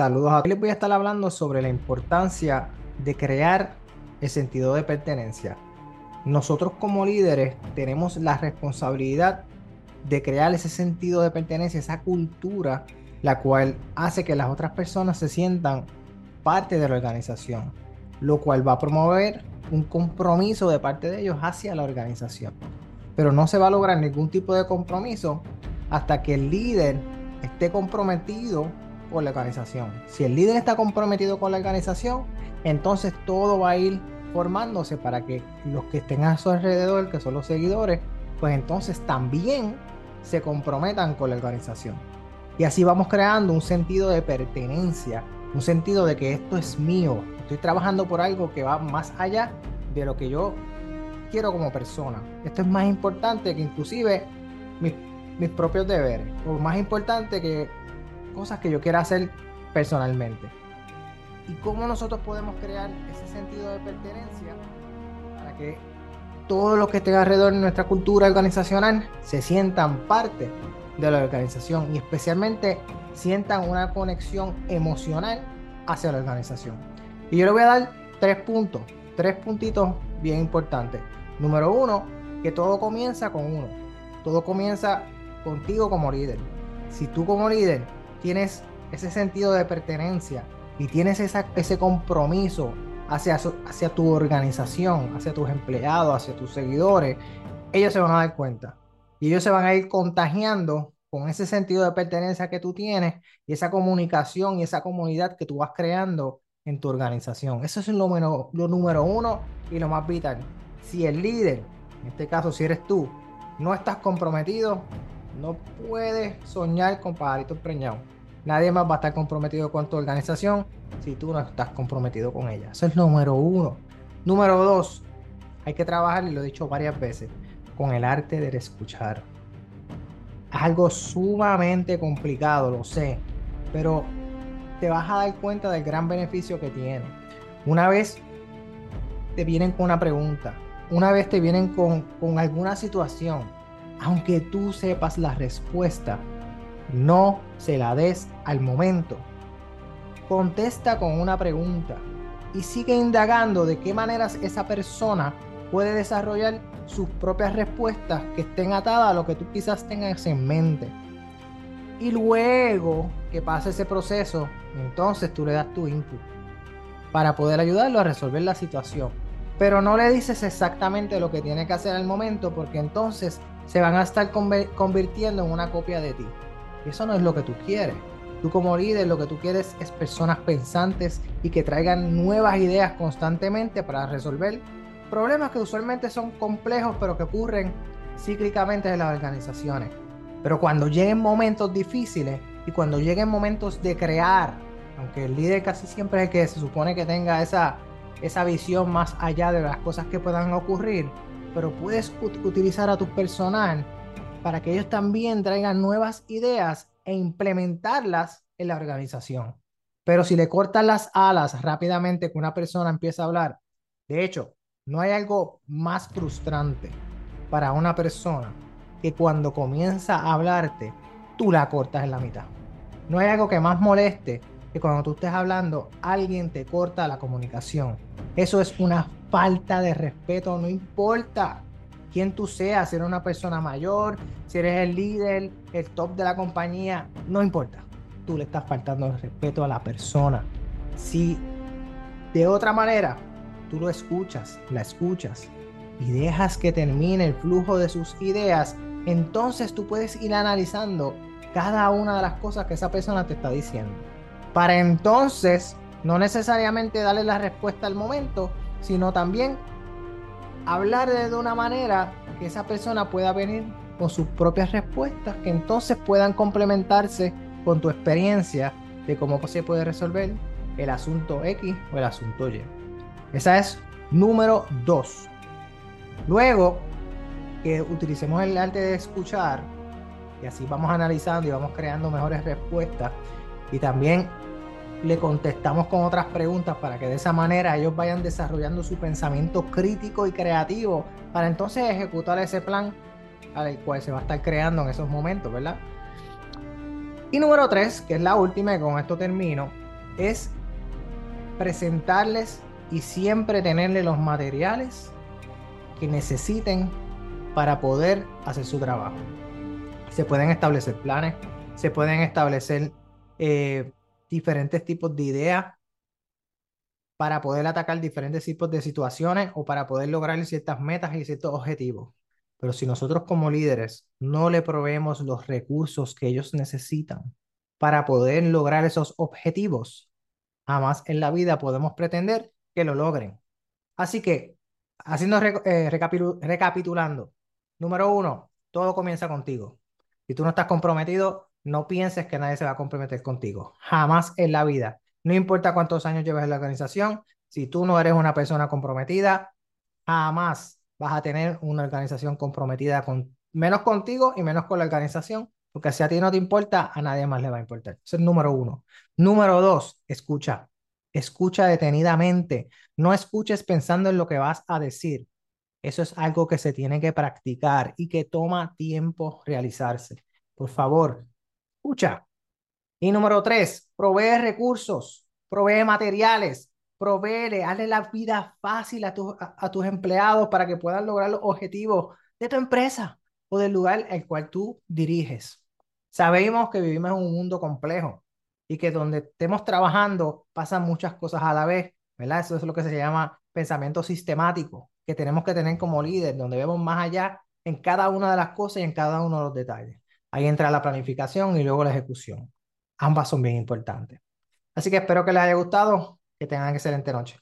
Saludos a todos. Les voy a estar hablando sobre la importancia de crear el sentido de pertenencia. Nosotros como líderes tenemos la responsabilidad de crear ese sentido de pertenencia, esa cultura, la cual hace que las otras personas se sientan parte de la organización, lo cual va a promover un compromiso de parte de ellos hacia la organización. Pero no se va a lograr ningún tipo de compromiso hasta que el líder esté comprometido con la organización. Si el líder está comprometido con la organización, entonces todo va a ir formándose para que los que estén a su alrededor, que son los seguidores, pues entonces también se comprometan con la organización. Y así vamos creando un sentido de pertenencia, un sentido de que esto es mío, estoy trabajando por algo que va más allá de lo que yo quiero como persona. Esto es más importante que inclusive mis, mis propios deberes, o más importante que cosas que yo quiera hacer personalmente. ¿Y cómo nosotros podemos crear ese sentido de pertenencia para que todos los que estén alrededor de nuestra cultura organizacional se sientan parte de la organización y especialmente sientan una conexión emocional hacia la organización? Y yo le voy a dar tres puntos, tres puntitos bien importantes. Número uno, que todo comienza con uno. Todo comienza contigo como líder. Si tú como líder tienes ese sentido de pertenencia y tienes ese compromiso hacia, hacia tu organización, hacia tus empleados, hacia tus seguidores, ellos se van a dar cuenta. Y ellos se van a ir contagiando con ese sentido de pertenencia que tú tienes y esa comunicación y esa comunidad que tú vas creando en tu organización. Eso es lo, lo número uno y lo más vital. Si el líder, en este caso si eres tú, no estás comprometido, no puedes soñar con pajaritos preñados. Nadie más va a estar comprometido con tu organización si tú no estás comprometido con ella. Eso es número uno. Número dos, hay que trabajar, y lo he dicho varias veces, con el arte de escuchar. Es algo sumamente complicado, lo sé, pero te vas a dar cuenta del gran beneficio que tiene. Una vez te vienen con una pregunta, una vez te vienen con, con alguna situación, aunque tú sepas la respuesta, no se la des al momento. Contesta con una pregunta y sigue indagando de qué maneras esa persona puede desarrollar sus propias respuestas que estén atadas a lo que tú quizás tengas en mente. Y luego que pase ese proceso, entonces tú le das tu input para poder ayudarlo a resolver la situación. Pero no le dices exactamente lo que tiene que hacer al momento porque entonces se van a estar convirtiendo en una copia de ti. Y eso no es lo que tú quieres. Tú como líder lo que tú quieres es personas pensantes y que traigan nuevas ideas constantemente para resolver problemas que usualmente son complejos pero que ocurren cíclicamente en las organizaciones. Pero cuando lleguen momentos difíciles y cuando lleguen momentos de crear, aunque el líder casi siempre es el que se supone que tenga esa, esa visión más allá de las cosas que puedan ocurrir, pero puedes utilizar a tu personal para que ellos también traigan nuevas ideas e implementarlas en la organización. Pero si le cortan las alas rápidamente que una persona empieza a hablar, de hecho, no hay algo más frustrante para una persona que cuando comienza a hablarte, tú la cortas en la mitad. No hay algo que más moleste que cuando tú estés hablando, alguien te corta la comunicación. Eso es una falta de respeto, no importa quién tú seas, si eres una persona mayor, si eres el líder, el top de la compañía, no importa. Tú le estás faltando respeto a la persona. Si de otra manera tú lo escuchas, la escuchas y dejas que termine el flujo de sus ideas, entonces tú puedes ir analizando cada una de las cosas que esa persona te está diciendo. Para entonces no necesariamente darle la respuesta al momento, sino también hablar de una manera que esa persona pueda venir con sus propias respuestas, que entonces puedan complementarse con tu experiencia de cómo se puede resolver el asunto X o el asunto Y. Esa es número dos. Luego que utilicemos el arte de escuchar, y así vamos analizando y vamos creando mejores respuestas, y también le contestamos con otras preguntas para que de esa manera ellos vayan desarrollando su pensamiento crítico y creativo para entonces ejecutar ese plan al cual se va a estar creando en esos momentos, ¿verdad? Y número tres, que es la última y con esto termino, es presentarles y siempre tenerle los materiales que necesiten para poder hacer su trabajo. Se pueden establecer planes, se pueden establecer eh, diferentes tipos de ideas para poder atacar diferentes tipos de situaciones o para poder lograr ciertas metas y ciertos objetivos. Pero si nosotros como líderes no le proveemos los recursos que ellos necesitan para poder lograr esos objetivos, jamás en la vida podemos pretender que lo logren. Así que, haciendo eh, recapitulando, número uno, todo comienza contigo. Si tú no estás comprometido, no pienses que nadie se va a comprometer contigo. Jamás en la vida. No importa cuántos años lleves en la organización, si tú no eres una persona comprometida, jamás vas a tener una organización comprometida con menos contigo y menos con la organización, porque si a ti no te importa, a nadie más le va a importar. Ese es número uno. Número dos, escucha. Escucha detenidamente. No escuches pensando en lo que vas a decir. Eso es algo que se tiene que practicar y que toma tiempo realizarse. Por favor, escucha. Y número tres, provee recursos, provee materiales, provee, hazle la vida fácil a, a, tus empleados para que puedan lograr los objetivos de tu empresa o del lugar al cual tú diriges. Sabemos que vivimos en un mundo complejo y que donde estemos trabajando pasan muchas cosas a la vez, ¿verdad? Eso es lo que se llama pensamiento sistemático, que tenemos que tener como líder, donde vemos más allá en cada una de las cosas y en cada uno de los detalles. Ahí entra la planificación y luego la ejecución. Ambas son bien importantes. Así que espero que les haya gustado, que tengan excelente noche.